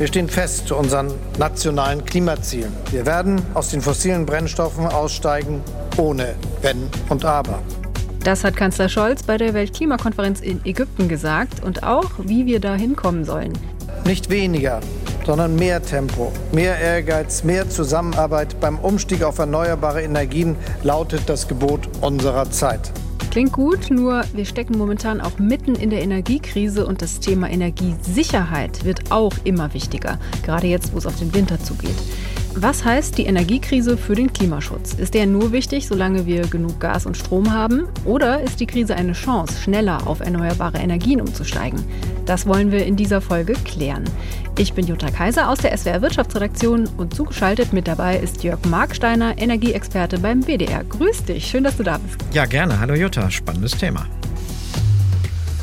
Wir stehen fest zu unseren nationalen Klimazielen. Wir werden aus den fossilen Brennstoffen aussteigen, ohne Wenn und Aber. Das hat Kanzler Scholz bei der Weltklimakonferenz in Ägypten gesagt und auch, wie wir da hinkommen sollen. Nicht weniger, sondern mehr Tempo, mehr Ehrgeiz, mehr Zusammenarbeit beim Umstieg auf erneuerbare Energien lautet das Gebot unserer Zeit. Klingt gut, nur wir stecken momentan auch mitten in der Energiekrise und das Thema Energiesicherheit wird auch immer wichtiger, gerade jetzt, wo es auf den Winter zugeht. Was heißt die Energiekrise für den Klimaschutz? Ist der nur wichtig, solange wir genug Gas und Strom haben? Oder ist die Krise eine Chance, schneller auf erneuerbare Energien umzusteigen? Das wollen wir in dieser Folge klären. Ich bin Jutta Kaiser aus der SWR Wirtschaftsredaktion und zugeschaltet mit dabei ist Jörg Marksteiner, Energieexperte beim WDR. Grüß dich, schön, dass du da bist. Ja, gerne. Hallo Jutta, spannendes Thema.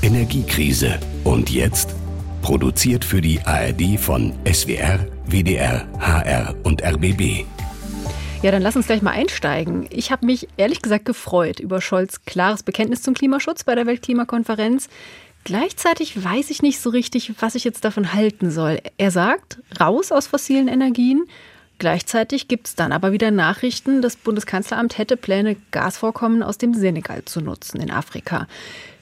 Energiekrise. Und jetzt? Produziert für die ARD von SWR WDR, HR und RBB. Ja, dann lass uns gleich mal einsteigen. Ich habe mich ehrlich gesagt gefreut über Scholz' klares Bekenntnis zum Klimaschutz bei der Weltklimakonferenz. Gleichzeitig weiß ich nicht so richtig, was ich jetzt davon halten soll. Er sagt, raus aus fossilen Energien. Gleichzeitig gibt es dann aber wieder Nachrichten, das Bundeskanzleramt hätte Pläne, Gasvorkommen aus dem Senegal zu nutzen in Afrika.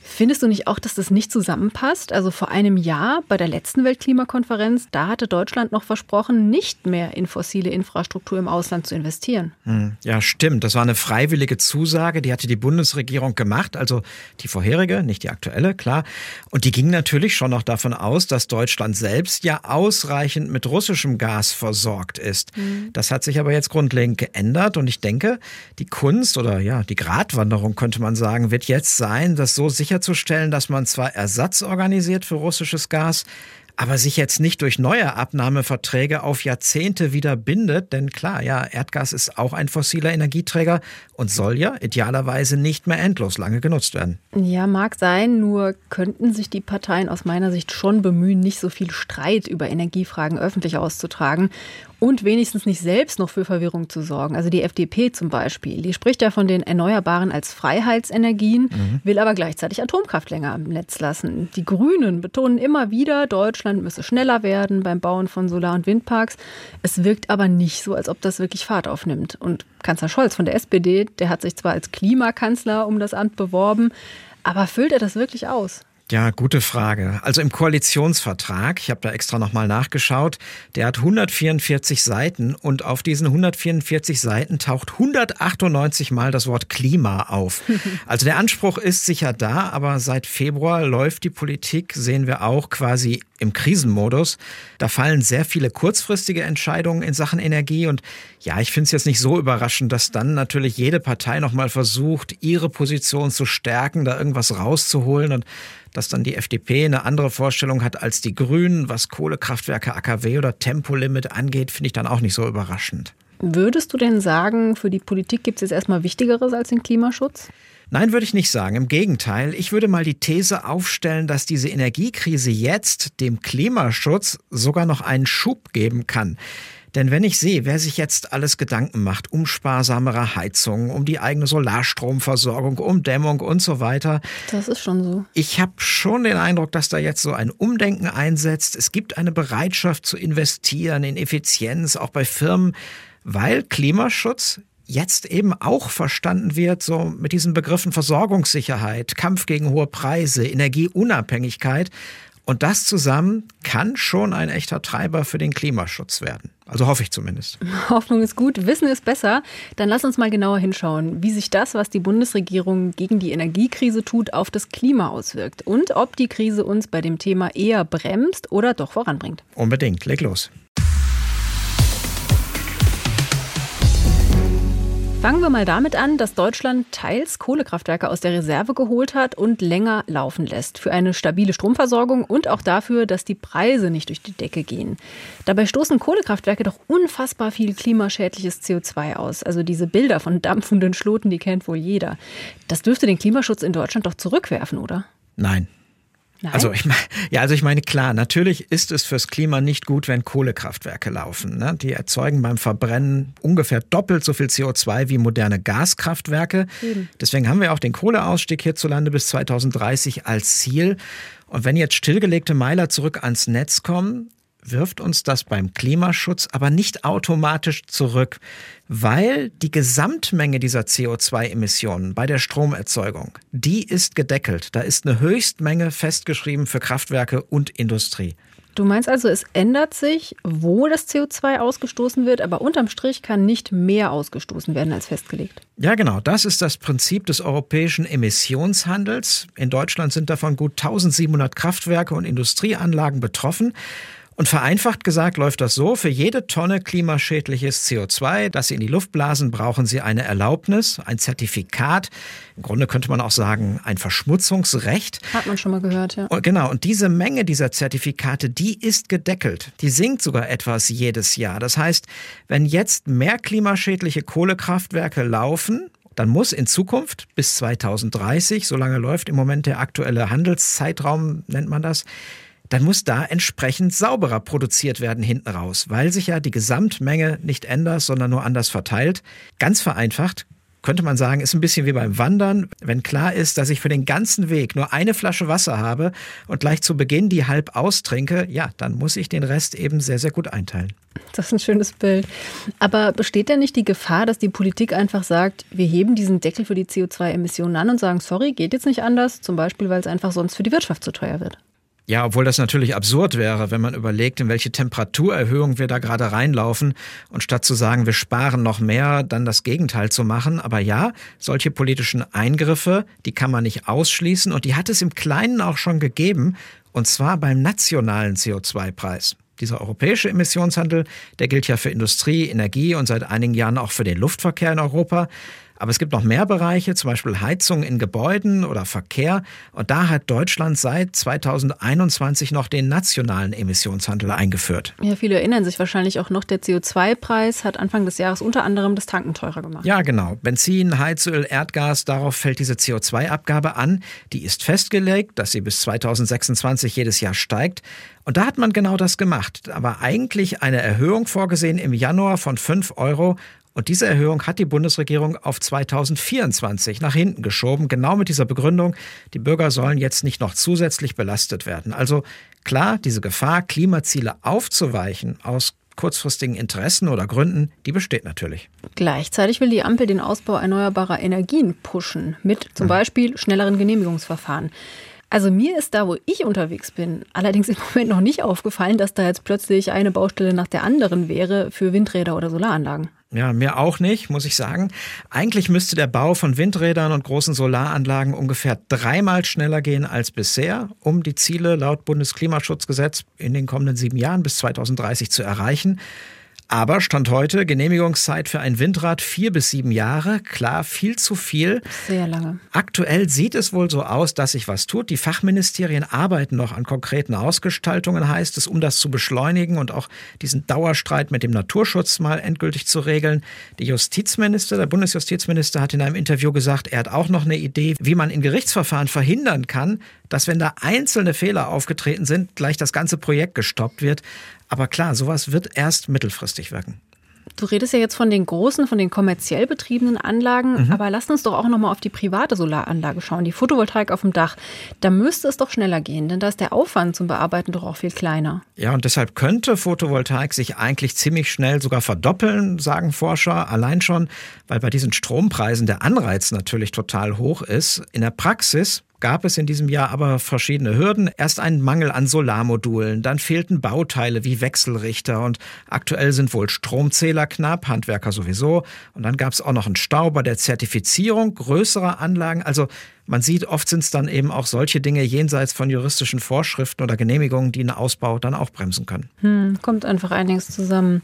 Findest du nicht auch, dass das nicht zusammenpasst? Also vor einem Jahr bei der letzten Weltklimakonferenz, da hatte Deutschland noch versprochen, nicht mehr in fossile Infrastruktur im Ausland zu investieren. Hm, ja, stimmt. Das war eine freiwillige Zusage, die hatte die Bundesregierung gemacht, also die vorherige, nicht die aktuelle, klar. Und die ging natürlich schon noch davon aus, dass Deutschland selbst ja ausreichend mit russischem Gas versorgt ist. Mhm. Das hat sich aber jetzt grundlegend geändert und ich denke, die Kunst oder ja, die Gratwanderung könnte man sagen, wird jetzt sein, dass so sicher sicherzustellen, dass man zwar Ersatz organisiert für russisches Gas, aber sich jetzt nicht durch neue Abnahmeverträge auf Jahrzehnte wieder bindet, denn klar, ja, Erdgas ist auch ein fossiler Energieträger und soll ja idealerweise nicht mehr endlos lange genutzt werden. Ja, mag sein, nur könnten sich die Parteien aus meiner Sicht schon bemühen, nicht so viel Streit über Energiefragen öffentlich auszutragen und wenigstens nicht selbst noch für Verwirrung zu sorgen. Also die FDP zum Beispiel, die spricht ja von den Erneuerbaren als Freiheitsenergien, mhm. will aber gleichzeitig Atomkraft länger am Netz lassen. Die Grünen betonen immer wieder, Deutschland müsse schneller werden beim Bauen von Solar- und Windparks. Es wirkt aber nicht so, als ob das wirklich Fahrt aufnimmt. Und Kanzler Scholz von der SPD, der hat sich zwar als Klimakanzler um das Amt beworben, aber füllt er das wirklich aus? Ja, gute Frage. Also im Koalitionsvertrag, ich habe da extra nochmal nachgeschaut, der hat 144 Seiten und auf diesen 144 Seiten taucht 198 Mal das Wort Klima auf. Also der Anspruch ist sicher da, aber seit Februar läuft die Politik, sehen wir auch, quasi im Krisenmodus. Da fallen sehr viele kurzfristige Entscheidungen in Sachen Energie und ja, ich finde es jetzt nicht so überraschend, dass dann natürlich jede Partei nochmal versucht, ihre Position zu stärken, da irgendwas rauszuholen und dass dann die FDP eine andere Vorstellung hat als die Grünen, was Kohlekraftwerke, AKW oder Tempolimit angeht, finde ich dann auch nicht so überraschend. Würdest du denn sagen, für die Politik gibt es jetzt erstmal Wichtigeres als den Klimaschutz? Nein, würde ich nicht sagen. Im Gegenteil, ich würde mal die These aufstellen, dass diese Energiekrise jetzt dem Klimaschutz sogar noch einen Schub geben kann. Denn wenn ich sehe, wer sich jetzt alles Gedanken macht um sparsamere Heizung, um die eigene Solarstromversorgung, um Dämmung und so weiter. Das ist schon so. Ich habe schon den Eindruck, dass da jetzt so ein Umdenken einsetzt. Es gibt eine Bereitschaft zu investieren in Effizienz, auch bei Firmen, weil Klimaschutz jetzt eben auch verstanden wird, so mit diesen Begriffen Versorgungssicherheit, Kampf gegen hohe Preise, Energieunabhängigkeit. Und das zusammen kann schon ein echter Treiber für den Klimaschutz werden. Also hoffe ich zumindest. Hoffnung ist gut, Wissen ist besser. Dann lass uns mal genauer hinschauen, wie sich das, was die Bundesregierung gegen die Energiekrise tut, auf das Klima auswirkt und ob die Krise uns bei dem Thema eher bremst oder doch voranbringt. Unbedingt, leg los. Fangen wir mal damit an, dass Deutschland teils Kohlekraftwerke aus der Reserve geholt hat und länger laufen lässt. Für eine stabile Stromversorgung und auch dafür, dass die Preise nicht durch die Decke gehen. Dabei stoßen Kohlekraftwerke doch unfassbar viel klimaschädliches CO2 aus. Also diese Bilder von dampfenden Schloten, die kennt wohl jeder. Das dürfte den Klimaschutz in Deutschland doch zurückwerfen, oder? Nein, Nein? Also ich meine, ja, also ich meine, klar, natürlich ist es fürs Klima nicht gut, wenn Kohlekraftwerke laufen. Ne? Die erzeugen beim Verbrennen ungefähr doppelt so viel CO2 wie moderne Gaskraftwerke. Eben. Deswegen haben wir auch den Kohleausstieg hierzulande bis 2030 als Ziel. Und wenn jetzt stillgelegte Meiler zurück ans Netz kommen, wirft uns das beim Klimaschutz aber nicht automatisch zurück, weil die Gesamtmenge dieser CO2-Emissionen bei der Stromerzeugung, die ist gedeckelt. Da ist eine Höchstmenge festgeschrieben für Kraftwerke und Industrie. Du meinst also, es ändert sich, wo das CO2 ausgestoßen wird, aber unterm Strich kann nicht mehr ausgestoßen werden als festgelegt. Ja, genau. Das ist das Prinzip des europäischen Emissionshandels. In Deutschland sind davon gut 1700 Kraftwerke und Industrieanlagen betroffen. Und vereinfacht gesagt läuft das so, für jede Tonne klimaschädliches CO2, das Sie in die Luft blasen, brauchen Sie eine Erlaubnis, ein Zertifikat. Im Grunde könnte man auch sagen, ein Verschmutzungsrecht. Hat man schon mal gehört, ja. Und genau, und diese Menge dieser Zertifikate, die ist gedeckelt. Die sinkt sogar etwas jedes Jahr. Das heißt, wenn jetzt mehr klimaschädliche Kohlekraftwerke laufen, dann muss in Zukunft bis 2030, solange läuft im Moment der aktuelle Handelszeitraum, nennt man das, dann muss da entsprechend sauberer produziert werden hinten raus, weil sich ja die Gesamtmenge nicht ändert, sondern nur anders verteilt. Ganz vereinfacht könnte man sagen, ist ein bisschen wie beim Wandern. Wenn klar ist, dass ich für den ganzen Weg nur eine Flasche Wasser habe und gleich zu Beginn die halb austrinke, ja, dann muss ich den Rest eben sehr, sehr gut einteilen. Das ist ein schönes Bild. Aber besteht denn nicht die Gefahr, dass die Politik einfach sagt, wir heben diesen Deckel für die CO2-Emissionen an und sagen, sorry, geht jetzt nicht anders, zum Beispiel, weil es einfach sonst für die Wirtschaft zu teuer wird? Ja, obwohl das natürlich absurd wäre, wenn man überlegt, in welche Temperaturerhöhung wir da gerade reinlaufen und statt zu sagen, wir sparen noch mehr, dann das Gegenteil zu machen. Aber ja, solche politischen Eingriffe, die kann man nicht ausschließen und die hat es im Kleinen auch schon gegeben, und zwar beim nationalen CO2-Preis. Dieser europäische Emissionshandel, der gilt ja für Industrie, Energie und seit einigen Jahren auch für den Luftverkehr in Europa. Aber es gibt noch mehr Bereiche, zum Beispiel Heizung in Gebäuden oder Verkehr. Und da hat Deutschland seit 2021 noch den nationalen Emissionshandel eingeführt. Ja, viele erinnern sich wahrscheinlich auch noch, der CO2-Preis hat Anfang des Jahres unter anderem das Tanken teurer gemacht. Ja, genau. Benzin, Heizöl, Erdgas, darauf fällt diese CO2-Abgabe an. Die ist festgelegt, dass sie bis 2026 jedes Jahr steigt. Und da hat man genau das gemacht. Aber eigentlich eine Erhöhung vorgesehen im Januar von 5 Euro und diese Erhöhung hat die Bundesregierung auf 2024 nach hinten geschoben, genau mit dieser Begründung, die Bürger sollen jetzt nicht noch zusätzlich belastet werden. Also klar, diese Gefahr, Klimaziele aufzuweichen aus kurzfristigen Interessen oder Gründen, die besteht natürlich. Gleichzeitig will die Ampel den Ausbau erneuerbarer Energien pushen, mit zum mhm. Beispiel schnelleren Genehmigungsverfahren. Also mir ist da, wo ich unterwegs bin, allerdings im Moment noch nicht aufgefallen, dass da jetzt plötzlich eine Baustelle nach der anderen wäre für Windräder oder Solaranlagen. Ja, mir auch nicht, muss ich sagen. Eigentlich müsste der Bau von Windrädern und großen Solaranlagen ungefähr dreimal schneller gehen als bisher, um die Ziele laut Bundesklimaschutzgesetz in den kommenden sieben Jahren bis 2030 zu erreichen. Aber Stand heute, Genehmigungszeit für ein Windrad vier bis sieben Jahre. Klar, viel zu viel. Sehr lange. Aktuell sieht es wohl so aus, dass sich was tut. Die Fachministerien arbeiten noch an konkreten Ausgestaltungen, heißt es, um das zu beschleunigen und auch diesen Dauerstreit mit dem Naturschutz mal endgültig zu regeln. Der Justizminister, der Bundesjustizminister hat in einem Interview gesagt, er hat auch noch eine Idee, wie man in Gerichtsverfahren verhindern kann, dass wenn da einzelne Fehler aufgetreten sind, gleich das ganze Projekt gestoppt wird. Aber klar, sowas wird erst mittelfristig wirken. Du redest ja jetzt von den großen, von den kommerziell betriebenen Anlagen, mhm. aber lass uns doch auch nochmal auf die private Solaranlage schauen, die Photovoltaik auf dem Dach. Da müsste es doch schneller gehen, denn da ist der Aufwand zum Bearbeiten doch auch viel kleiner. Ja, und deshalb könnte Photovoltaik sich eigentlich ziemlich schnell sogar verdoppeln, sagen Forscher, allein schon, weil bei diesen Strompreisen der Anreiz natürlich total hoch ist. In der Praxis gab es in diesem Jahr aber verschiedene Hürden. Erst ein Mangel an Solarmodulen, dann fehlten Bauteile wie Wechselrichter und aktuell sind wohl Stromzähler knapp, Handwerker sowieso. Und dann gab es auch noch einen Stau bei der Zertifizierung größerer Anlagen. Also man sieht, oft sind es dann eben auch solche Dinge jenseits von juristischen Vorschriften oder Genehmigungen, die einen Ausbau dann auch bremsen können. Hm, kommt einfach einiges zusammen.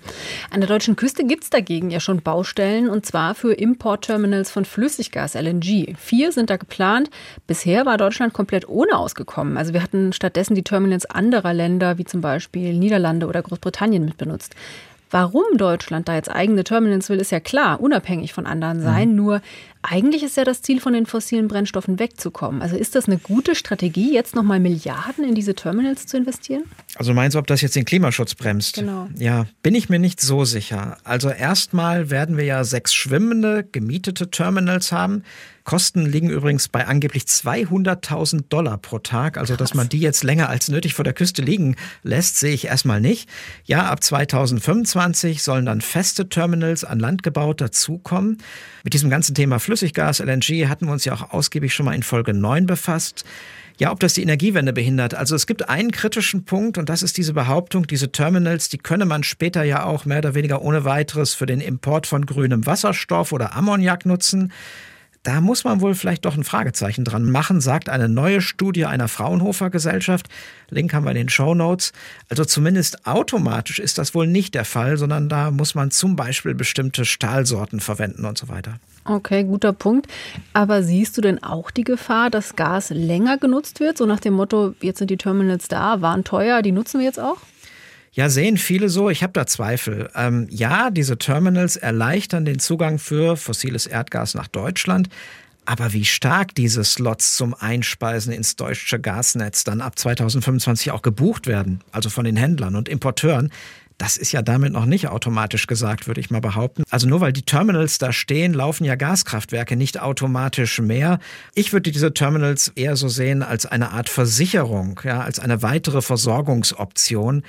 An der deutschen Küste gibt es dagegen ja schon Baustellen und zwar für Importterminals von Flüssiggas, LNG. Vier sind da geplant. Bisher war Deutschland komplett ohne ausgekommen. Also wir hatten stattdessen die Terminals anderer Länder, wie zum Beispiel Niederlande oder Großbritannien, mitbenutzt. Warum Deutschland da jetzt eigene Terminals will, ist ja klar, unabhängig von anderen sein. Mhm. Nur Eigentlich ist ja das Ziel, von den fossilen Brennstoffen wegzukommen. Also ist das eine gute Strategie, jetzt nochmal Milliarden in diese Terminals zu investieren? Also meinst du, ob das jetzt den Klimaschutz bremst? Genau. Ja, bin ich mir nicht so sicher. Also erstmal werden wir ja sechs schwimmende, gemietete Terminals haben. Kosten liegen übrigens bei angeblich 200.000 Dollar pro Tag. Also, dass man die jetzt länger als nötig vor der Küste liegen lässt, sehe ich erstmal nicht. Ja, ab 2025 sollen dann feste Terminals an Land gebaut dazukommen. Mit diesem ganzen Thema Flüssiggas, LNG hatten wir uns ja auch ausgiebig schon mal in Folge 9 befasst. Ja, ob das die Energiewende behindert. Also es gibt einen kritischen Punkt und das ist diese Behauptung, diese Terminals, die könne man später ja auch mehr oder weniger ohne weiteres für den Import von grünem Wasserstoff oder Ammoniak nutzen. Da muss man wohl vielleicht doch ein Fragezeichen dran machen, sagt eine neue Studie einer Fraunhofer Gesellschaft. Link haben wir in den Show Notes. Also zumindest automatisch ist das wohl nicht der Fall, sondern da muss man zum Beispiel bestimmte Stahlsorten verwenden und so weiter. Okay, guter Punkt. Aber siehst du denn auch die Gefahr, dass Gas länger genutzt wird? So nach dem Motto, jetzt sind die Terminals da, waren teuer, die nutzen wir jetzt auch? Ja, sehen viele so. Ich habe da Zweifel. Ähm, ja, diese Terminals erleichtern den Zugang für fossiles Erdgas nach Deutschland. Aber wie stark diese Slots zum Einspeisen ins deutsche Gasnetz dann ab 2025 auch gebucht werden, also von den Händlern und Importeuren, das ist ja damit noch nicht automatisch gesagt, würde ich mal behaupten. Also nur weil die Terminals da stehen, laufen ja Gaskraftwerke nicht automatisch mehr. Ich würde diese Terminals eher so sehen als eine Art Versicherung, ja, als eine weitere Versorgungsoption.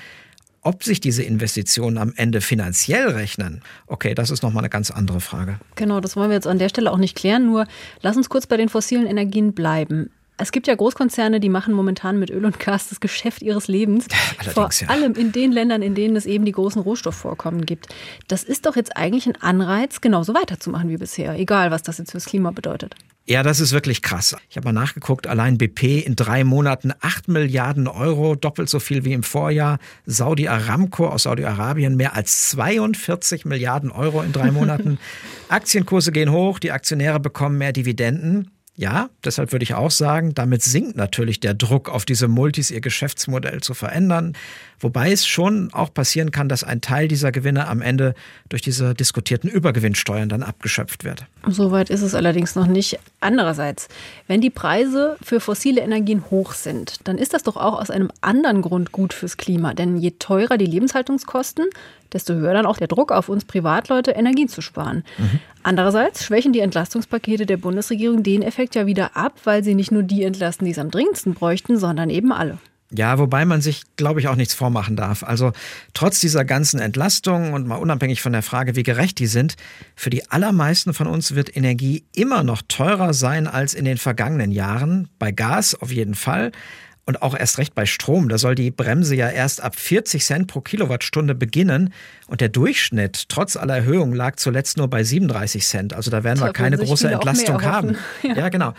Ob sich diese Investitionen am Ende finanziell rechnen, okay, das ist nochmal eine ganz andere Frage. Genau, das wollen wir jetzt an der Stelle auch nicht klären. Nur lass uns kurz bei den fossilen Energien bleiben. Es gibt ja Großkonzerne, die machen momentan mit Öl und Gas das Geschäft ihres Lebens. Allerdings, vor ja. allem in den Ländern, in denen es eben die großen Rohstoffvorkommen gibt. Das ist doch jetzt eigentlich ein Anreiz, genauso weiterzumachen wie bisher, egal was das jetzt fürs Klima bedeutet. Ja, das ist wirklich krass. Ich habe mal nachgeguckt, allein BP in drei Monaten 8 Milliarden Euro, doppelt so viel wie im Vorjahr. Saudi Aramco aus Saudi-Arabien mehr als 42 Milliarden Euro in drei Monaten. Aktienkurse gehen hoch, die Aktionäre bekommen mehr Dividenden. Ja, deshalb würde ich auch sagen, damit sinkt natürlich der Druck auf diese Multis, ihr Geschäftsmodell zu verändern. Wobei es schon auch passieren kann, dass ein Teil dieser Gewinne am Ende durch diese diskutierten Übergewinnsteuern dann abgeschöpft wird. Soweit ist es allerdings noch nicht. Andererseits, wenn die Preise für fossile Energien hoch sind, dann ist das doch auch aus einem anderen Grund gut fürs Klima. Denn je teurer die Lebenshaltungskosten, desto höher dann auch der Druck auf uns Privatleute, Energien zu sparen. Mhm. Andererseits schwächen die Entlastungspakete der Bundesregierung den Effekt ja wieder ab, weil sie nicht nur die entlasten, die es am dringendsten bräuchten, sondern eben alle. Ja, wobei man sich, glaube ich, auch nichts vormachen darf. Also trotz dieser ganzen Entlastungen und mal unabhängig von der Frage, wie gerecht die sind, für die allermeisten von uns wird Energie immer noch teurer sein als in den vergangenen Jahren. Bei Gas auf jeden Fall. Und auch erst recht bei Strom. Da soll die Bremse ja erst ab 40 Cent pro Kilowattstunde beginnen. Und der Durchschnitt, trotz aller Erhöhungen, lag zuletzt nur bei 37 Cent. Also da werden wir keine große Entlastung haben. Ja. ja, genau.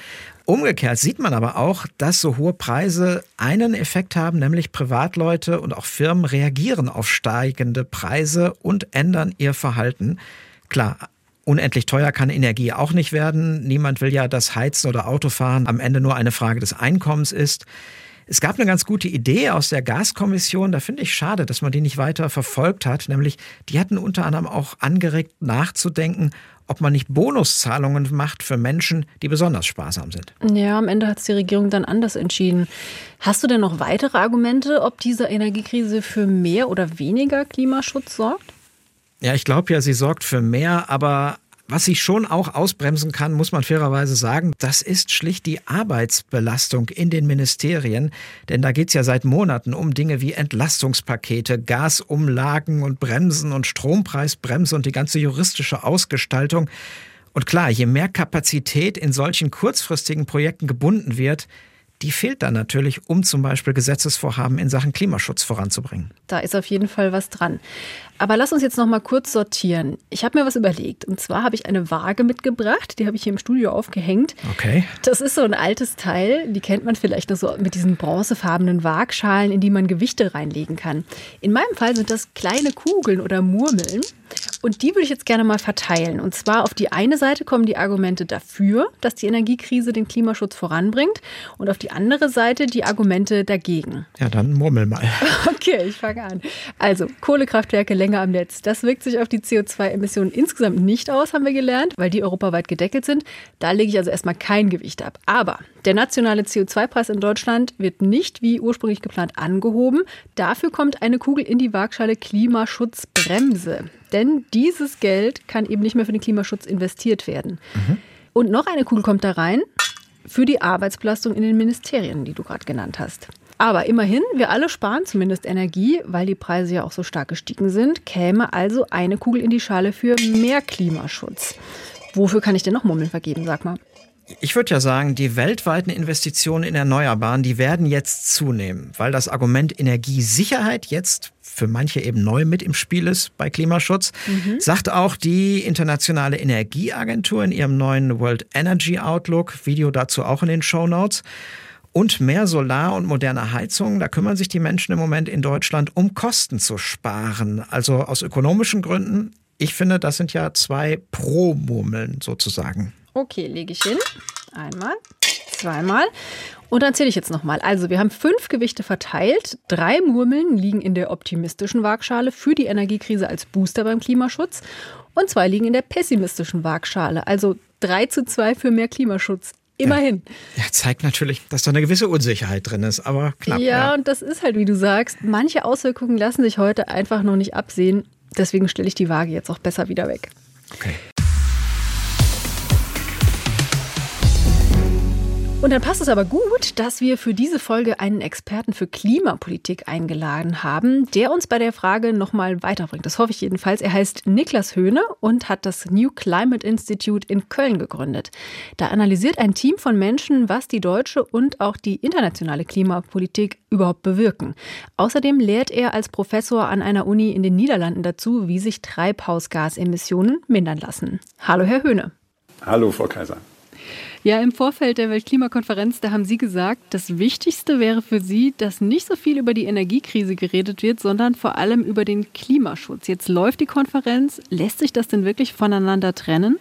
Umgekehrt sieht man aber auch, dass so hohe Preise einen Effekt haben, nämlich Privatleute und auch Firmen reagieren auf steigende Preise und ändern ihr Verhalten. Klar, Unendlich teuer kann Energie auch nicht werden. Niemand will ja, dass Heizen oder Autofahren am Ende nur eine Frage des Einkommens ist. Es gab eine ganz gute Idee aus der Gaskommission, da finde ich schade, dass man die nicht weiter verfolgt hat, nämlich die hatten unter anderem auch angeregt nachzudenken, ob man nicht Bonuszahlungen macht für Menschen, die besonders sparsam sind. Ja, am Ende hat es die Regierung dann anders entschieden. Hast du denn noch weitere Argumente, ob diese Energiekrise für mehr oder weniger Klimaschutz sorgt? Ja, ich glaube ja, sie sorgt für mehr, aber was sie schon auch ausbremsen kann, muss man fairerweise sagen, das ist schlicht die Arbeitsbelastung in den Ministerien. Denn da geht es ja seit Monaten um Dinge wie Entlastungspakete, Gasumlagen und Bremsen und Strompreisbremse und die ganze juristische Ausgestaltung. Und klar, je mehr Kapazität in solchen kurzfristigen Projekten gebunden wird, die fehlt dann natürlich, um zum Beispiel Gesetzesvorhaben in Sachen Klimaschutz voranzubringen. Da ist auf jeden Fall was dran. Aber lass uns jetzt noch mal kurz sortieren. Ich habe mir was überlegt. Und zwar habe ich eine Waage mitgebracht. Die habe ich hier im Studio aufgehängt. Okay. Das ist so ein altes Teil. Die kennt man vielleicht noch so mit diesen bronzefarbenen Waagschalen, in die man Gewichte reinlegen kann. In meinem Fall sind das kleine Kugeln oder Murmeln. Und die würde ich jetzt gerne mal verteilen. Und zwar auf die eine Seite kommen die Argumente dafür, dass die Energiekrise den Klimaschutz voranbringt. Und auf die andere Seite die Argumente dagegen. Ja, dann murmel mal. Okay, ich fange an. Also, Kohlekraftwerke länger am Netz. Das wirkt sich auf die CO2-Emissionen insgesamt nicht aus, haben wir gelernt, weil die europaweit gedeckelt sind. Da lege ich also erstmal kein Gewicht ab. Aber der nationale CO2-Preis in Deutschland wird nicht wie ursprünglich geplant angehoben. Dafür kommt eine Kugel in die Waagschale Klimaschutzbremse. Denn dieses Geld kann eben nicht mehr für den Klimaschutz investiert werden. Mhm. Und noch eine Kugel kommt da rein für die Arbeitsbelastung in den Ministerien, die du gerade genannt hast. Aber immerhin, wir alle sparen zumindest Energie, weil die Preise ja auch so stark gestiegen sind, käme also eine Kugel in die Schale für mehr Klimaschutz. Wofür kann ich denn noch Mummeln vergeben, sag mal? Ich würde ja sagen, die weltweiten Investitionen in Erneuerbaren, die werden jetzt zunehmen, weil das Argument Energiesicherheit jetzt für manche eben neu mit im Spiel ist bei Klimaschutz, mhm. sagt auch die Internationale Energieagentur in ihrem neuen World Energy Outlook, Video dazu auch in den Show Notes. Und mehr Solar- und moderne Heizungen, da kümmern sich die Menschen im Moment in Deutschland, um Kosten zu sparen. Also aus ökonomischen Gründen. Ich finde, das sind ja zwei Pro-Murmeln sozusagen. Okay, lege ich hin. Einmal, zweimal. Und dann zähle ich jetzt nochmal. Also, wir haben fünf Gewichte verteilt. Drei Murmeln liegen in der optimistischen Waagschale für die Energiekrise als Booster beim Klimaschutz. Und zwei liegen in der pessimistischen Waagschale. Also drei zu zwei für mehr Klimaschutz. Immerhin. Ja, ja, zeigt natürlich, dass da eine gewisse Unsicherheit drin ist, aber knapp. Ja, ja, und das ist halt, wie du sagst, manche Auswirkungen lassen sich heute einfach noch nicht absehen. Deswegen stelle ich die Waage jetzt auch besser wieder weg. Okay. Und dann passt es aber gut, dass wir für diese Folge einen Experten für Klimapolitik eingeladen haben, der uns bei der Frage nochmal weiterbringt. Das hoffe ich jedenfalls. Er heißt Niklas Höhne und hat das New Climate Institute in Köln gegründet. Da analysiert ein Team von Menschen, was die deutsche und auch die internationale Klimapolitik überhaupt bewirken. Außerdem lehrt er als Professor an einer Uni in den Niederlanden dazu, wie sich Treibhausgasemissionen mindern lassen. Hallo, Herr Höhne. Hallo, Frau Kaiser. Ja, im Vorfeld der Weltklimakonferenz, da haben Sie gesagt, das Wichtigste wäre für Sie, dass nicht so viel über die Energiekrise geredet wird, sondern vor allem über den Klimaschutz. Jetzt läuft die Konferenz. Lässt sich das denn wirklich voneinander trennen?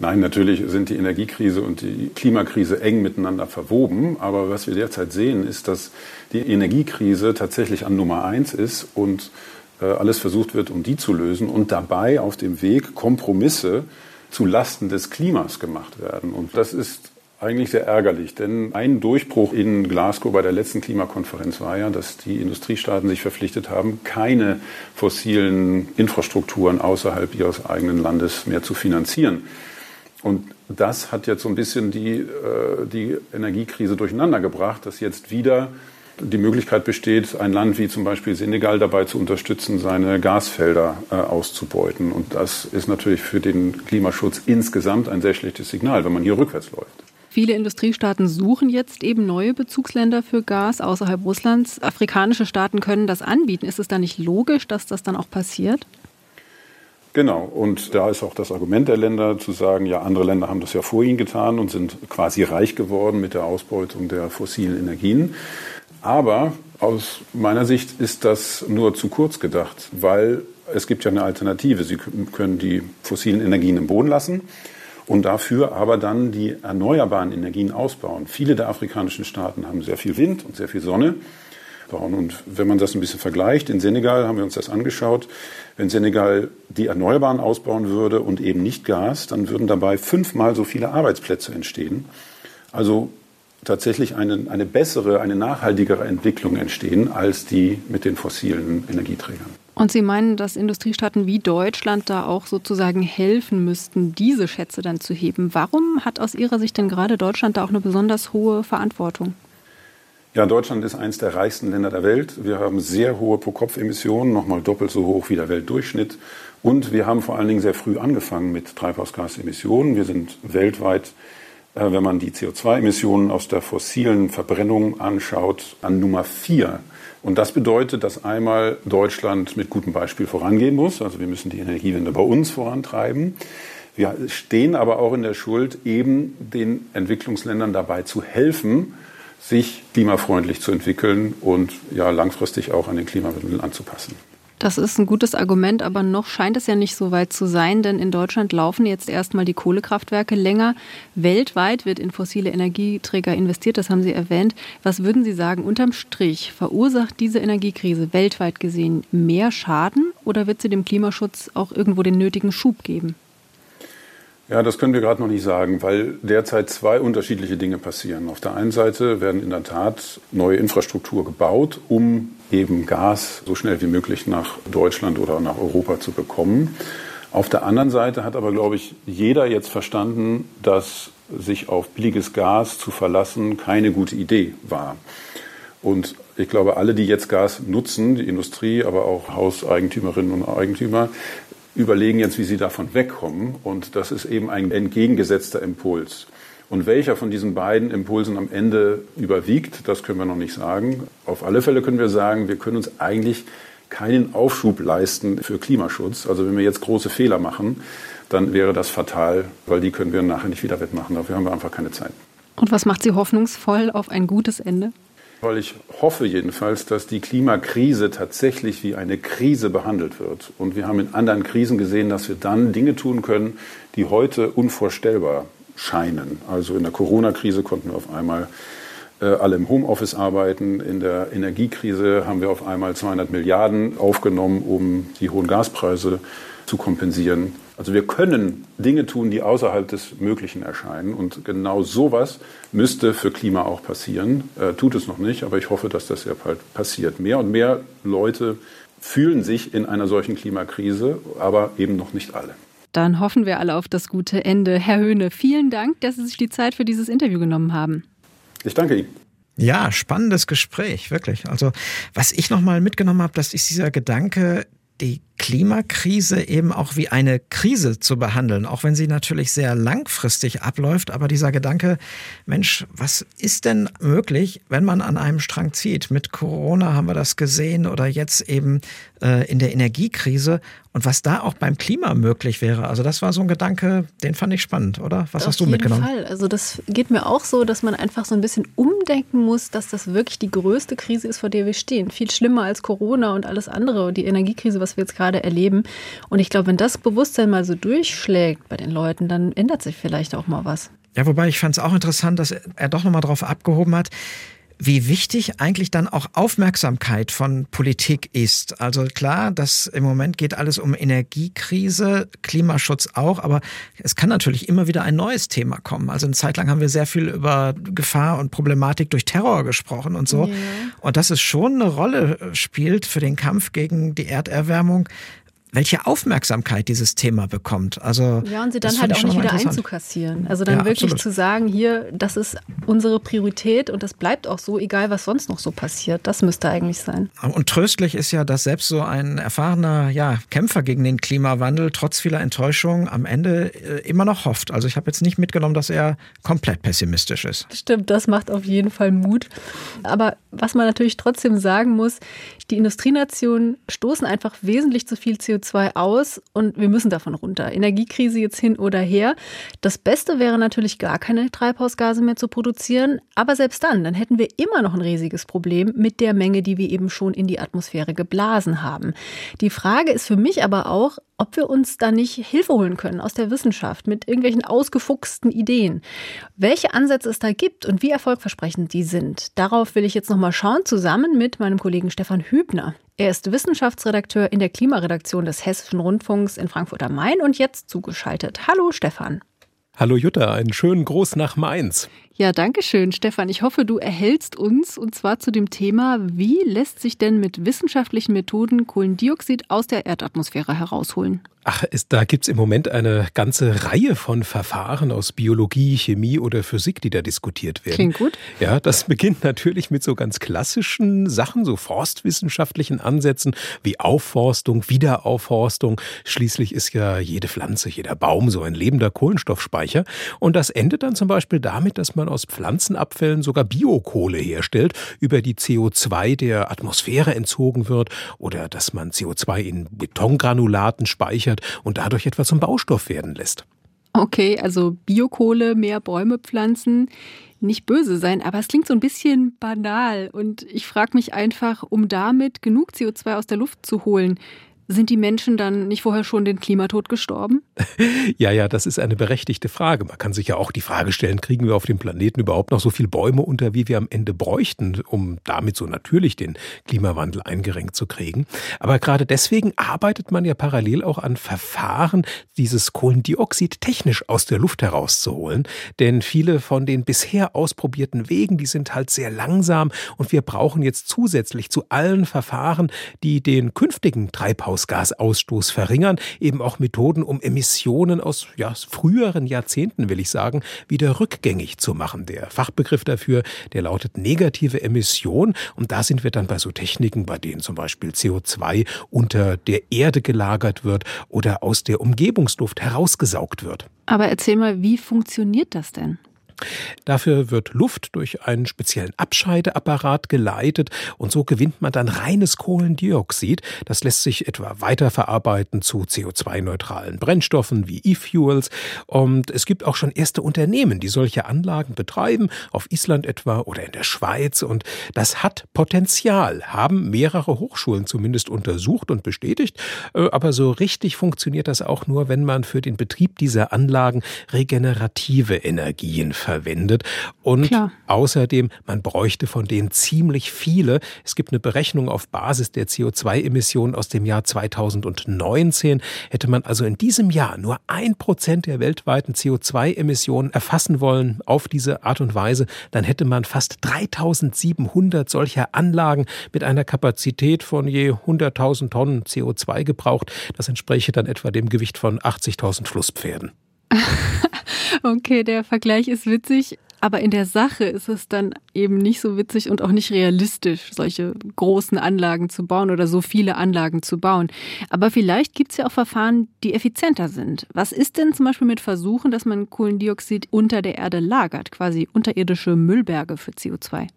Nein, natürlich sind die Energiekrise und die Klimakrise eng miteinander verwoben. Aber was wir derzeit sehen, ist, dass die Energiekrise tatsächlich an Nummer eins ist und äh, alles versucht wird, um die zu lösen und dabei auf dem Weg Kompromisse zu Lasten des Klimas gemacht werden. Und das ist eigentlich sehr ärgerlich, denn ein Durchbruch in Glasgow bei der letzten Klimakonferenz war ja, dass die Industriestaaten sich verpflichtet haben, keine fossilen Infrastrukturen außerhalb ihres eigenen Landes mehr zu finanzieren. Und das hat jetzt so ein bisschen die, äh, die Energiekrise durcheinander gebracht, dass jetzt wieder die Möglichkeit besteht, ein Land wie zum Beispiel Senegal dabei zu unterstützen, seine Gasfelder äh, auszubeuten. Und das ist natürlich für den Klimaschutz insgesamt ein sehr schlechtes Signal, wenn man hier rückwärts läuft. Viele Industriestaaten suchen jetzt eben neue Bezugsländer für Gas außerhalb Russlands. Afrikanische Staaten können das anbieten. Ist es da nicht logisch, dass das dann auch passiert? Genau, und da ist auch das Argument der Länder zu sagen, ja, andere Länder haben das ja vor ihnen getan und sind quasi reich geworden mit der Ausbeutung der fossilen Energien. Aber aus meiner Sicht ist das nur zu kurz gedacht, weil es gibt ja eine Alternative. Sie können die fossilen Energien im Boden lassen und dafür aber dann die erneuerbaren Energien ausbauen. Viele der afrikanischen Staaten haben sehr viel Wind und sehr viel Sonne. Und wenn man das ein bisschen vergleicht, in Senegal haben wir uns das angeschaut, wenn Senegal die Erneuerbaren ausbauen würde und eben nicht Gas, dann würden dabei fünfmal so viele Arbeitsplätze entstehen. Also tatsächlich eine, eine bessere, eine nachhaltigere Entwicklung entstehen als die mit den fossilen Energieträgern. Und Sie meinen, dass Industriestaaten wie Deutschland da auch sozusagen helfen müssten, diese Schätze dann zu heben. Warum hat aus Ihrer Sicht denn gerade Deutschland da auch eine besonders hohe Verantwortung? Ja, Deutschland ist eines der reichsten Länder der Welt. Wir haben sehr hohe Pro-Kopf-Emissionen, nochmal doppelt so hoch wie der Weltdurchschnitt. Und wir haben vor allen Dingen sehr früh angefangen mit Treibhausgasemissionen. Wir sind weltweit wenn man die CO2-Emissionen aus der fossilen Verbrennung anschaut, an Nummer vier. Und das bedeutet, dass einmal Deutschland mit gutem Beispiel vorangehen muss. Also wir müssen die Energiewende bei uns vorantreiben. Wir stehen aber auch in der Schuld, eben den Entwicklungsländern dabei zu helfen, sich klimafreundlich zu entwickeln und ja langfristig auch an den Klimawandel anzupassen. Das ist ein gutes Argument, aber noch scheint es ja nicht so weit zu sein, denn in Deutschland laufen jetzt erstmal die Kohlekraftwerke länger. Weltweit wird in fossile Energieträger investiert, das haben Sie erwähnt. Was würden Sie sagen, unterm Strich, verursacht diese Energiekrise weltweit gesehen mehr Schaden oder wird sie dem Klimaschutz auch irgendwo den nötigen Schub geben? Ja, das können wir gerade noch nicht sagen, weil derzeit zwei unterschiedliche Dinge passieren. Auf der einen Seite werden in der Tat neue Infrastruktur gebaut, um eben Gas so schnell wie möglich nach Deutschland oder nach Europa zu bekommen. Auf der anderen Seite hat aber, glaube ich, jeder jetzt verstanden, dass sich auf billiges Gas zu verlassen keine gute Idee war. Und ich glaube, alle, die jetzt Gas nutzen, die Industrie, aber auch Hauseigentümerinnen und Eigentümer, überlegen jetzt, wie sie davon wegkommen. Und das ist eben ein entgegengesetzter Impuls. Und welcher von diesen beiden Impulsen am Ende überwiegt, das können wir noch nicht sagen. Auf alle Fälle können wir sagen, wir können uns eigentlich keinen Aufschub leisten für Klimaschutz. Also wenn wir jetzt große Fehler machen, dann wäre das fatal, weil die können wir nachher nicht wieder wettmachen. Dafür haben wir einfach keine Zeit. Und was macht Sie hoffnungsvoll auf ein gutes Ende? Weil ich hoffe jedenfalls, dass die Klimakrise tatsächlich wie eine Krise behandelt wird. Und wir haben in anderen Krisen gesehen, dass wir dann Dinge tun können, die heute unvorstellbar scheinen. Also in der Corona-Krise konnten wir auf einmal äh, alle im Homeoffice arbeiten. In der Energiekrise haben wir auf einmal 200 Milliarden aufgenommen, um die hohen Gaspreise zu kompensieren. Also wir können Dinge tun, die außerhalb des Möglichen erscheinen. Und genau sowas müsste für Klima auch passieren. Äh, tut es noch nicht, aber ich hoffe, dass das sehr bald passiert. Mehr und mehr Leute fühlen sich in einer solchen Klimakrise, aber eben noch nicht alle. Dann hoffen wir alle auf das gute Ende. Herr Höhne, vielen Dank, dass Sie sich die Zeit für dieses Interview genommen haben. Ich danke Ihnen. Ja, spannendes Gespräch, wirklich. Also, was ich nochmal mitgenommen habe, das ist dieser Gedanke, die Klimakrise eben auch wie eine Krise zu behandeln, auch wenn sie natürlich sehr langfristig abläuft. Aber dieser Gedanke, Mensch, was ist denn möglich, wenn man an einem Strang zieht? Mit Corona haben wir das gesehen oder jetzt eben äh, in der Energiekrise und was da auch beim Klima möglich wäre. Also das war so ein Gedanke, den fand ich spannend, oder? Was Auf hast du mitgenommen? Auf jeden Fall. Also das geht mir auch so, dass man einfach so ein bisschen umdenken muss, dass das wirklich die größte Krise ist, vor der wir stehen. Viel schlimmer als Corona und alles andere, die Energiekrise, was wir jetzt gerade erleben. Und ich glaube, wenn das Bewusstsein mal so durchschlägt bei den Leuten, dann ändert sich vielleicht auch mal was. Ja, wobei ich fand es auch interessant, dass er doch nochmal darauf abgehoben hat, wie wichtig eigentlich dann auch Aufmerksamkeit von Politik ist. Also klar, das im Moment geht alles um Energiekrise, Klimaschutz auch, aber es kann natürlich immer wieder ein neues Thema kommen. Also eine Zeit lang haben wir sehr viel über Gefahr und Problematik durch Terror gesprochen und so. Ja. Und dass es schon eine Rolle spielt für den Kampf gegen die Erderwärmung, welche Aufmerksamkeit dieses Thema bekommt. Also ja, und sie dann halt auch nicht wieder einzukassieren. Also dann ja, wirklich absolut. zu sagen, hier, das ist unsere Priorität und das bleibt auch so, egal was sonst noch so passiert. Das müsste eigentlich sein. Und tröstlich ist ja, dass selbst so ein erfahrener ja, Kämpfer gegen den Klimawandel trotz vieler Enttäuschungen am Ende äh, immer noch hofft. Also ich habe jetzt nicht mitgenommen, dass er komplett pessimistisch ist. Stimmt, das macht auf jeden Fall Mut. Aber was man natürlich trotzdem sagen muss, die Industrienationen stoßen einfach wesentlich zu viel CO2 CO2 aus und wir müssen davon runter. Energiekrise jetzt hin oder her. Das Beste wäre natürlich gar keine Treibhausgase mehr zu produzieren, aber selbst dann, dann hätten wir immer noch ein riesiges Problem mit der Menge, die wir eben schon in die Atmosphäre geblasen haben. Die Frage ist für mich aber auch, ob wir uns da nicht Hilfe holen können aus der Wissenschaft mit irgendwelchen ausgefuchsten Ideen. Welche Ansätze es da gibt und wie erfolgversprechend die sind, darauf will ich jetzt nochmal schauen, zusammen mit meinem Kollegen Stefan Hübner. Er ist Wissenschaftsredakteur in der Klimaredaktion des Hessischen Rundfunks in Frankfurt am Main und jetzt zugeschaltet. Hallo Stefan. Hallo Jutta, einen schönen Gruß nach Mainz. Ja, danke schön, Stefan. Ich hoffe, du erhältst uns und zwar zu dem Thema, wie lässt sich denn mit wissenschaftlichen Methoden Kohlendioxid aus der Erdatmosphäre herausholen? Ach, ist, da gibt's im Moment eine ganze Reihe von Verfahren aus Biologie, Chemie oder Physik, die da diskutiert werden. Klingt gut. Ja, das beginnt natürlich mit so ganz klassischen Sachen, so forstwissenschaftlichen Ansätzen wie Aufforstung, Wiederaufforstung. Schließlich ist ja jede Pflanze, jeder Baum so ein lebender Kohlenstoffspeicher. Und das endet dann zum Beispiel damit, dass man aus Pflanzenabfällen sogar Biokohle herstellt, über die CO2 der Atmosphäre entzogen wird oder dass man CO2 in Betongranulaten speichert und dadurch etwa zum Baustoff werden lässt. Okay, also Biokohle, mehr Bäume pflanzen, nicht böse sein, aber es klingt so ein bisschen banal und ich frage mich einfach, um damit genug CO2 aus der Luft zu holen, sind die Menschen dann nicht vorher schon den Klimatod gestorben? ja, ja, das ist eine berechtigte Frage. Man kann sich ja auch die Frage stellen, kriegen wir auf dem Planeten überhaupt noch so viele Bäume unter, wie wir am Ende bräuchten, um damit so natürlich den Klimawandel eingerenkt zu kriegen. Aber gerade deswegen arbeitet man ja parallel auch an Verfahren, dieses Kohlendioxid technisch aus der Luft herauszuholen. Denn viele von den bisher ausprobierten Wegen, die sind halt sehr langsam und wir brauchen jetzt zusätzlich zu allen Verfahren, die den künftigen Treibhaus Treibhausgasausstoß verringern, eben auch Methoden, um Emissionen aus ja, früheren Jahrzehnten, will ich sagen, wieder rückgängig zu machen. Der Fachbegriff dafür, der lautet negative Emission. Und da sind wir dann bei so Techniken, bei denen zum Beispiel CO2 unter der Erde gelagert wird oder aus der Umgebungsluft herausgesaugt wird. Aber erzähl mal, wie funktioniert das denn? Dafür wird Luft durch einen speziellen Abscheideapparat geleitet und so gewinnt man dann reines Kohlendioxid. Das lässt sich etwa weiterverarbeiten zu CO2-neutralen Brennstoffen wie E-Fuels. Und es gibt auch schon erste Unternehmen, die solche Anlagen betreiben, auf Island etwa oder in der Schweiz. Und das hat Potenzial, haben mehrere Hochschulen zumindest untersucht und bestätigt. Äh, aber so richtig funktioniert das auch nur, wenn man für den Betrieb dieser Anlagen regenerative Energien verwendet. Und Klar. außerdem, man bräuchte von denen ziemlich viele. Es gibt eine Berechnung auf Basis der CO2-Emissionen aus dem Jahr 2019. Hätte man also in diesem Jahr nur ein Prozent der weltweiten CO2-Emissionen erfassen wollen auf diese Art und Weise, dann hätte man fast 3700 solcher Anlagen mit einer Kapazität von je 100.000 Tonnen CO2 gebraucht. Das entspräche dann etwa dem Gewicht von 80.000 Flusspferden. Okay, der Vergleich ist witzig, aber in der Sache ist es dann eben nicht so witzig und auch nicht realistisch, solche großen Anlagen zu bauen oder so viele Anlagen zu bauen. Aber vielleicht gibt es ja auch Verfahren, die effizienter sind. Was ist denn zum Beispiel mit Versuchen, dass man Kohlendioxid unter der Erde lagert, quasi unterirdische Müllberge für CO2?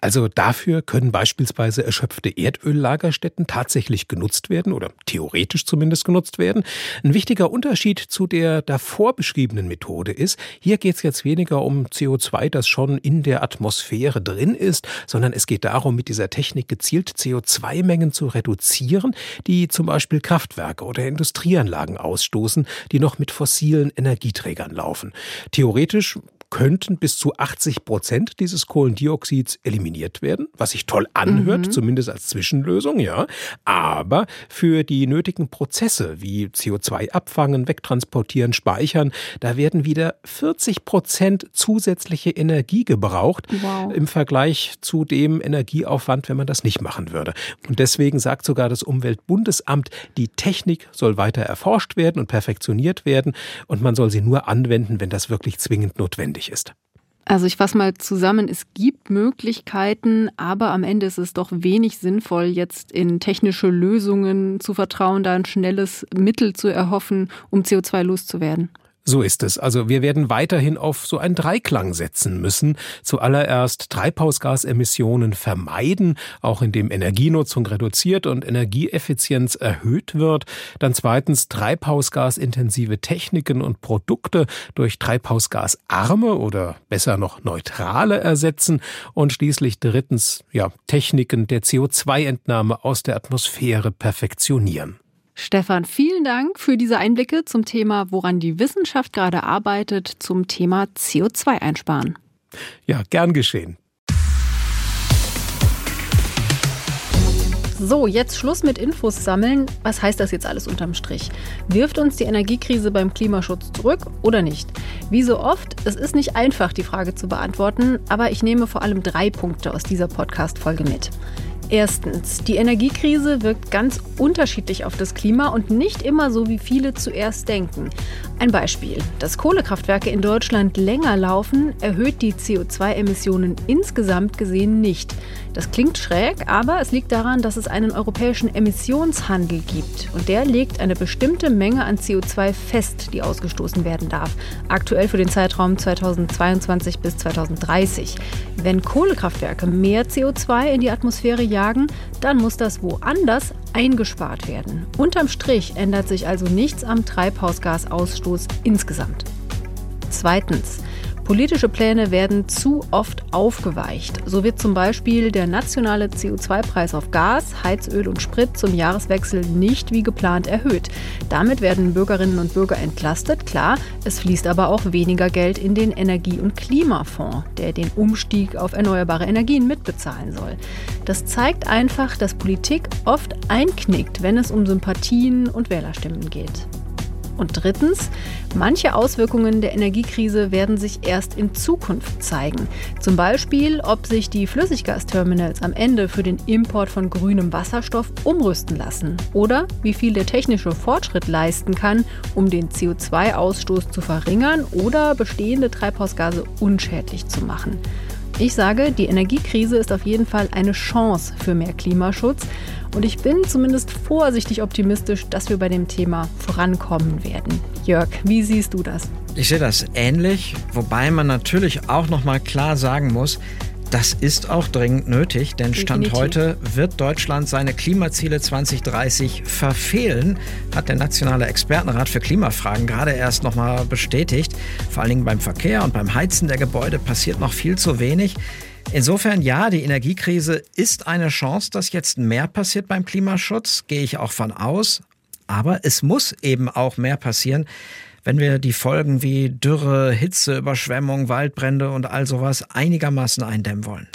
Also dafür können beispielsweise erschöpfte Erdöllagerstätten tatsächlich genutzt werden oder theoretisch zumindest genutzt werden. Ein wichtiger Unterschied zu der davor beschriebenen Methode ist, hier geht es jetzt weniger um CO2, das schon in der Atmosphäre drin ist, sondern es geht darum, mit dieser Technik gezielt CO2-Mengen zu reduzieren, die zum Beispiel Kraftwerke oder Industrieanlagen ausstoßen, die noch mit fossilen Energieträgern laufen. Theoretisch könnten bis zu 80 Prozent dieses Kohlendioxids eliminiert werden, was sich toll anhört, mhm. zumindest als Zwischenlösung, ja. Aber für die nötigen Prozesse wie CO2 abfangen, wegtransportieren, speichern, da werden wieder 40 Prozent zusätzliche Energie gebraucht wow. im Vergleich zu dem Energieaufwand, wenn man das nicht machen würde. Und deswegen sagt sogar das Umweltbundesamt, die Technik soll weiter erforscht werden und perfektioniert werden und man soll sie nur anwenden, wenn das wirklich zwingend notwendig notwendig ist. Also ich fasse mal zusammen, es gibt Möglichkeiten, aber am Ende ist es doch wenig sinnvoll, jetzt in technische Lösungen zu vertrauen, da ein schnelles Mittel zu erhoffen, um CO2 loszuwerden. So ist es. Also wir werden weiterhin auf so einen Dreiklang setzen müssen. Zuallererst Treibhausgasemissionen vermeiden, auch indem Energienutzung reduziert und Energieeffizienz erhöht wird. Dann zweitens treibhausgasintensive Techniken und Produkte durch treibhausgasarme oder besser noch neutrale ersetzen. Und schließlich drittens, ja, Techniken der CO2-Entnahme aus der Atmosphäre perfektionieren. Stefan, vielen Dank für diese Einblicke zum Thema, woran die Wissenschaft gerade arbeitet, zum Thema CO2 einsparen. Ja, gern geschehen. So, jetzt Schluss mit Infos sammeln. Was heißt das jetzt alles unterm Strich? Wirft uns die Energiekrise beim Klimaschutz zurück oder nicht? Wie so oft, es ist nicht einfach, die Frage zu beantworten, aber ich nehme vor allem drei Punkte aus dieser Podcast-Folge mit. Erstens, die Energiekrise wirkt ganz unterschiedlich auf das Klima und nicht immer so, wie viele zuerst denken. Ein Beispiel. Dass Kohlekraftwerke in Deutschland länger laufen, erhöht die CO2-Emissionen insgesamt gesehen nicht. Das klingt schräg, aber es liegt daran, dass es einen europäischen Emissionshandel gibt. Und der legt eine bestimmte Menge an CO2 fest, die ausgestoßen werden darf. Aktuell für den Zeitraum 2022 bis 2030. Wenn Kohlekraftwerke mehr CO2 in die Atmosphäre jagen, dann muss das woanders eingespart werden. Unterm Strich ändert sich also nichts am Treibhausgasausstoß insgesamt. Zweitens. Politische Pläne werden zu oft aufgeweicht. So wird zum Beispiel der nationale CO2-Preis auf Gas, Heizöl und Sprit zum Jahreswechsel nicht wie geplant erhöht. Damit werden Bürgerinnen und Bürger entlastet, klar, es fließt aber auch weniger Geld in den Energie- und Klimafonds, der den Umstieg auf erneuerbare Energien mitbezahlen soll. Das zeigt einfach, dass Politik oft einknickt, wenn es um Sympathien und Wählerstimmen geht. Und drittens, manche Auswirkungen der Energiekrise werden sich erst in Zukunft zeigen. Zum Beispiel, ob sich die Flüssiggasterminals am Ende für den Import von grünem Wasserstoff umrüsten lassen oder wie viel der technische Fortschritt leisten kann, um den CO2-Ausstoß zu verringern oder bestehende Treibhausgase unschädlich zu machen. Ich sage, die Energiekrise ist auf jeden Fall eine Chance für mehr Klimaschutz. Und ich bin zumindest vorsichtig optimistisch, dass wir bei dem Thema vorankommen werden. Jörg, wie siehst du das? Ich sehe das ähnlich, wobei man natürlich auch noch mal klar sagen muss, das ist auch dringend nötig, denn Stand Definitiv. heute wird Deutschland seine Klimaziele 2030 verfehlen, hat der Nationale Expertenrat für Klimafragen gerade erst noch mal bestätigt. Vor allen Dingen beim Verkehr und beim Heizen der Gebäude passiert noch viel zu wenig. Insofern ja, die Energiekrise ist eine Chance, dass jetzt mehr passiert beim Klimaschutz, gehe ich auch von aus. Aber es muss eben auch mehr passieren, wenn wir die Folgen wie Dürre, Hitze, Überschwemmung, Waldbrände und all sowas einigermaßen eindämmen wollen.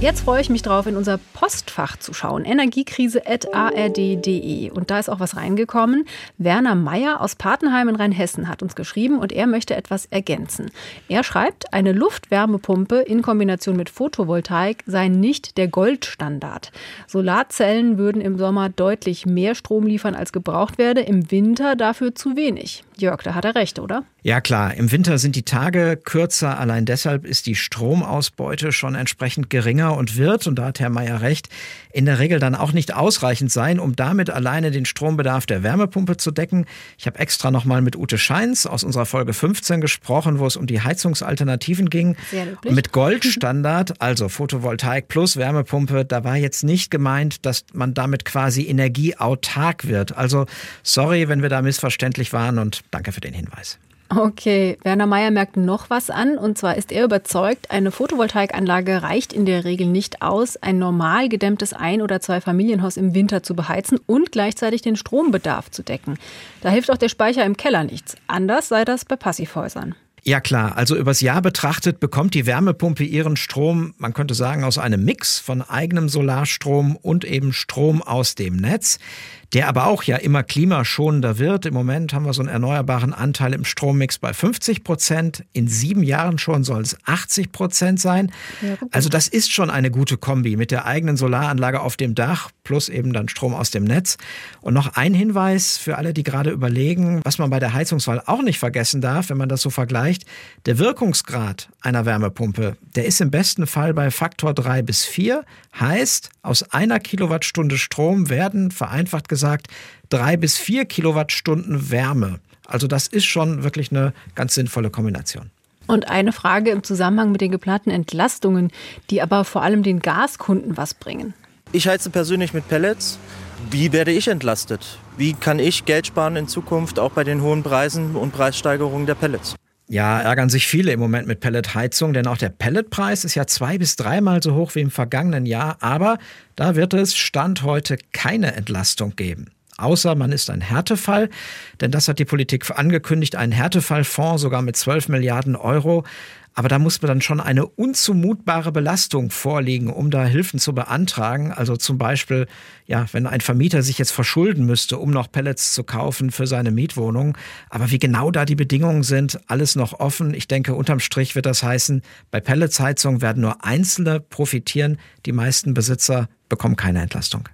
Jetzt freue ich mich drauf, in unser Postfach zu schauen. Energiekrise.ard.de. Und da ist auch was reingekommen. Werner Meyer aus Patenheim in Rheinhessen hat uns geschrieben und er möchte etwas ergänzen. Er schreibt, eine Luftwärmepumpe in Kombination mit Photovoltaik sei nicht der Goldstandard. Solarzellen würden im Sommer deutlich mehr Strom liefern, als gebraucht werde, im Winter dafür zu wenig. Jörg, da hat er recht, oder? Ja klar, im Winter sind die Tage kürzer, allein deshalb ist die Stromausbeute schon entsprechend geringer und wird, und da hat Herr Mayer recht, in der Regel dann auch nicht ausreichend sein, um damit alleine den Strombedarf der Wärmepumpe zu decken. Ich habe extra nochmal mit Ute Scheins aus unserer Folge 15 gesprochen, wo es um die Heizungsalternativen ging. Sehr löblich. Mit Goldstandard, also Photovoltaik plus Wärmepumpe, da war jetzt nicht gemeint, dass man damit quasi energieautark wird. Also sorry, wenn wir da missverständlich waren und danke für den Hinweis. Okay, Werner Meyer merkt noch was an. Und zwar ist er überzeugt, eine Photovoltaikanlage reicht in der Regel nicht aus, ein normal gedämmtes Ein- oder Zwei-Familienhaus im Winter zu beheizen und gleichzeitig den Strombedarf zu decken. Da hilft auch der Speicher im Keller nichts. Anders sei das bei Passivhäusern. Ja klar, also übers Jahr betrachtet bekommt die Wärmepumpe ihren Strom, man könnte sagen, aus einem Mix von eigenem Solarstrom und eben Strom aus dem Netz der aber auch ja immer klimaschonender wird. Im Moment haben wir so einen erneuerbaren Anteil im Strommix bei 50 Prozent. In sieben Jahren schon soll es 80 Prozent sein. Ja, also das ist schon eine gute Kombi mit der eigenen Solaranlage auf dem Dach plus eben dann Strom aus dem Netz. Und noch ein Hinweis für alle, die gerade überlegen, was man bei der Heizungswahl auch nicht vergessen darf, wenn man das so vergleicht. Der Wirkungsgrad einer Wärmepumpe, der ist im besten Fall bei Faktor drei bis vier. Heißt, aus einer Kilowattstunde Strom werden vereinfacht gesagt gesagt, drei bis vier Kilowattstunden Wärme. Also das ist schon wirklich eine ganz sinnvolle Kombination. Und eine Frage im Zusammenhang mit den geplanten Entlastungen, die aber vor allem den Gaskunden was bringen. Ich heize persönlich mit Pellets. Wie werde ich entlastet? Wie kann ich Geld sparen in Zukunft auch bei den hohen Preisen und Preissteigerungen der Pellets? Ja, ärgern sich viele im Moment mit Pelletheizung, denn auch der Pelletpreis ist ja zwei bis dreimal so hoch wie im vergangenen Jahr. Aber da wird es Stand heute keine Entlastung geben. Außer man ist ein Härtefall, denn das hat die Politik angekündigt, ein Härtefallfonds sogar mit 12 Milliarden Euro. Aber da muss man dann schon eine unzumutbare Belastung vorliegen, um da Hilfen zu beantragen. Also zum Beispiel, ja, wenn ein Vermieter sich jetzt verschulden müsste, um noch Pellets zu kaufen für seine Mietwohnung. Aber wie genau da die Bedingungen sind, alles noch offen. Ich denke, unterm Strich wird das heißen, bei Pelletsheizung werden nur Einzelne profitieren. Die meisten Besitzer bekommen keine Entlastung.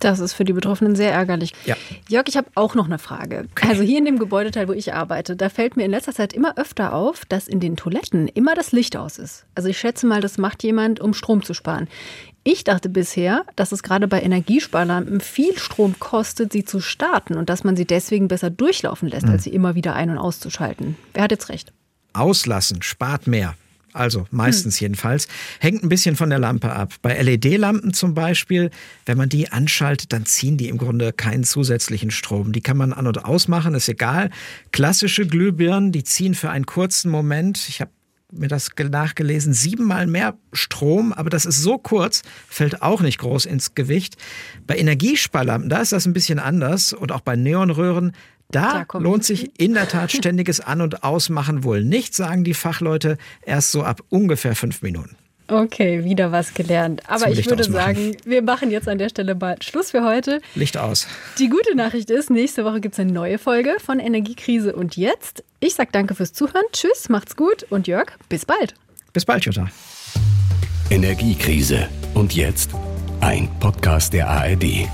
Das ist für die Betroffenen sehr ärgerlich. Ja. Jörg, ich habe auch noch eine Frage. Also hier in dem Gebäudeteil, wo ich arbeite, da fällt mir in letzter Zeit immer öfter auf, dass in den Toiletten immer das Licht aus ist. Also ich schätze mal, das macht jemand, um Strom zu sparen. Ich dachte bisher, dass es gerade bei Energiesparlampen viel Strom kostet, sie zu starten und dass man sie deswegen besser durchlaufen lässt, mhm. als sie immer wieder ein- und auszuschalten. Wer hat jetzt recht? Auslassen spart mehr. Also meistens hm. jedenfalls. Hängt ein bisschen von der Lampe ab. Bei LED-Lampen zum Beispiel, wenn man die anschaltet, dann ziehen die im Grunde keinen zusätzlichen Strom. Die kann man an- und ausmachen, ist egal. Klassische Glühbirnen, die ziehen für einen kurzen Moment. Ich habe mir das nachgelesen, siebenmal mehr Strom, aber das ist so kurz, fällt auch nicht groß ins Gewicht. Bei Energiesparlampen, da ist das ein bisschen anders und auch bei Neonröhren, da, da lohnt sich in der Tat ständiges An- und Ausmachen wohl nicht, sagen die Fachleute, erst so ab ungefähr fünf Minuten. Okay, wieder was gelernt. Aber ich würde ausmachen. sagen, wir machen jetzt an der Stelle bald Schluss für heute. Licht aus. Die gute Nachricht ist, nächste Woche gibt es eine neue Folge von Energiekrise und jetzt. Ich sage danke fürs Zuhören. Tschüss, macht's gut und Jörg, bis bald. Bis bald, Jutta. Energiekrise und jetzt ein Podcast der ARD.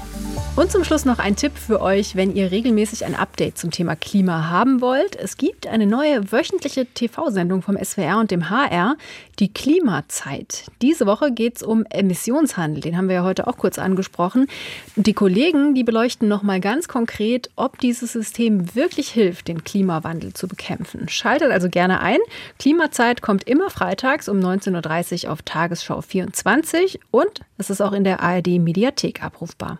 Und zum Schluss noch ein Tipp für euch, wenn ihr regelmäßig ein Update zum Thema Klima haben wollt. Es gibt eine neue wöchentliche TV-Sendung vom SWR und dem HR, die Klimazeit. Diese Woche geht es um Emissionshandel, den haben wir ja heute auch kurz angesprochen. Die Kollegen, die beleuchten nochmal ganz konkret, ob dieses System wirklich hilft, den Klimawandel zu bekämpfen. Schaltet also gerne ein. Klimazeit kommt immer freitags um 19.30 Uhr auf Tagesschau 24 und es ist auch in der ARD Mediathek abrufbar.